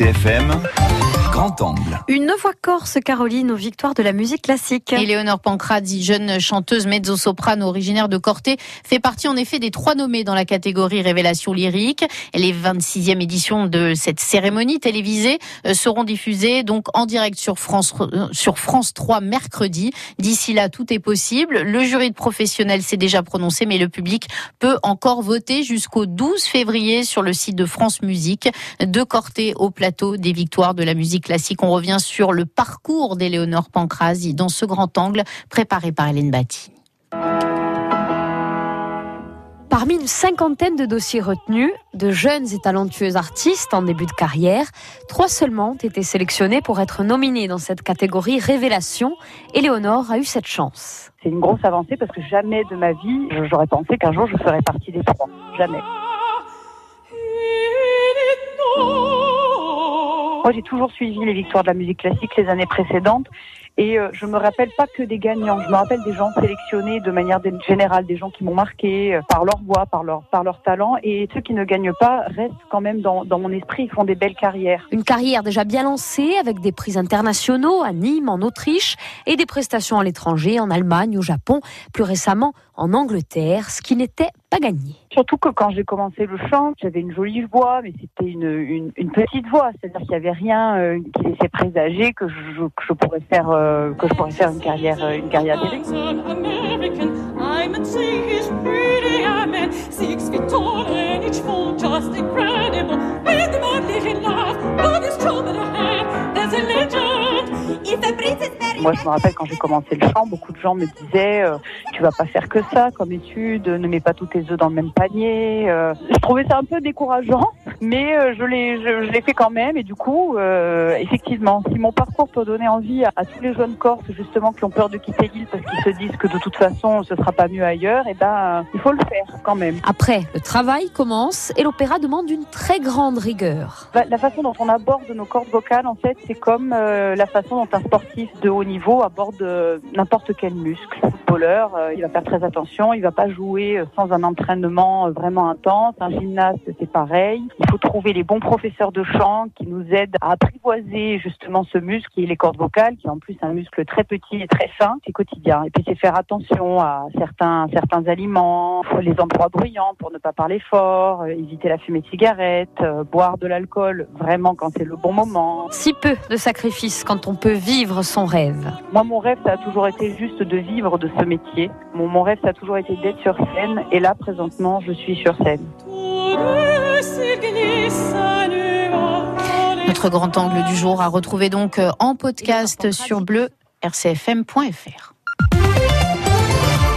RCFM, Grand Angle. Une voix corse, Caroline, aux victoires de la musique classique. Éléonore Pancradi, jeune chanteuse mezzo-soprano originaire de Corté, fait partie en effet des trois nommés dans la catégorie Révélation lyrique. Les 26e éditions de cette cérémonie télévisée euh, seront diffusées donc en direct sur France, euh, sur France 3 mercredi. D'ici là, tout est possible. Le jury de professionnels s'est déjà prononcé, mais le public peut encore voter jusqu'au 12 février sur le site de France Musique. De Corté au plateau des victoires de la musique classique. On revient sur le parcours d'Éléonore Pancrasi dans ce grand angle préparé par Hélène Batti. Parmi une cinquantaine de dossiers retenus, de jeunes et talentueux artistes en début de carrière, trois seulement ont été sélectionnés pour être nominés dans cette catégorie Révélation. Éléonore a eu cette chance. C'est une grosse avancée parce que jamais de ma vie, j'aurais pensé qu'un jour je ferais partie des trois. Jamais. Moi, j'ai toujours suivi les victoires de la musique classique les années précédentes et euh, je me rappelle pas que des gagnants. Je me rappelle des gens sélectionnés de manière générale, des gens qui m'ont marqué euh, par leur voix, par leur, par leur talent. Et ceux qui ne gagnent pas restent quand même dans, dans mon esprit. Ils font des belles carrières. Une carrière déjà bien lancée avec des prix internationaux à Nîmes, en Autriche et des prestations à l'étranger, en Allemagne, au Japon, plus récemment en Angleterre, ce qui n'était pas gagné. Surtout que quand j'ai commencé le chant, j'avais une jolie voix, mais c'était une, une, une, petite voix. C'est-à-dire qu'il n'y avait rien euh, qui laissait présager que je, que je pourrais faire euh, que je pourrais faire une carrière euh, une carrière. Moi, je me rappelle quand j'ai commencé le chant, beaucoup de gens me disaient euh, tu vas pas faire que ça comme étude, ne mets pas tous tes œufs dans le même panier. Euh, je trouvais ça un peu décourageant, mais euh, je l'ai je, l'ai fait quand même et du coup, euh, effectivement, si mon parcours peut donner envie à, à tous les jeunes Corses justement qui ont peur de quitter l'île parce qu'ils se disent que de toute façon ce sera pas mieux ailleurs, et eh ben il faut le faire quand même. Après, le travail commence et l'opéra demande une très grande rigueur. La façon dont on aborde nos cordes vocales, en fait, c'est comme la façon dont un sportif de haut niveau aborde n'importe quel muscle. Footballeur, euh, il va faire très attention, il va pas jouer euh, sans un entraînement euh, vraiment intense. Un gymnaste, c'est pareil. Il faut trouver les bons professeurs de chant qui nous aident à apprivoiser justement ce muscle qui est les cordes vocales, qui est en plus un muscle très petit et très fin. C'est quotidien. Et puis c'est faire attention à certains certains aliments, les endroits bruyants pour ne pas parler fort, éviter la fumée de cigarette, boire de l'alcool vraiment quand c'est le bon moment. Si peu de sacrifices quand on peut vivre son rêve. Moi, mon rêve, ça a toujours été juste de vivre de ce métier. Mon, mon rêve, ça a toujours été d'être sur scène. Et là, présentement, je suis sur scène. Notre grand angle du jour à retrouver donc en podcast sur bleu rcfm.fr.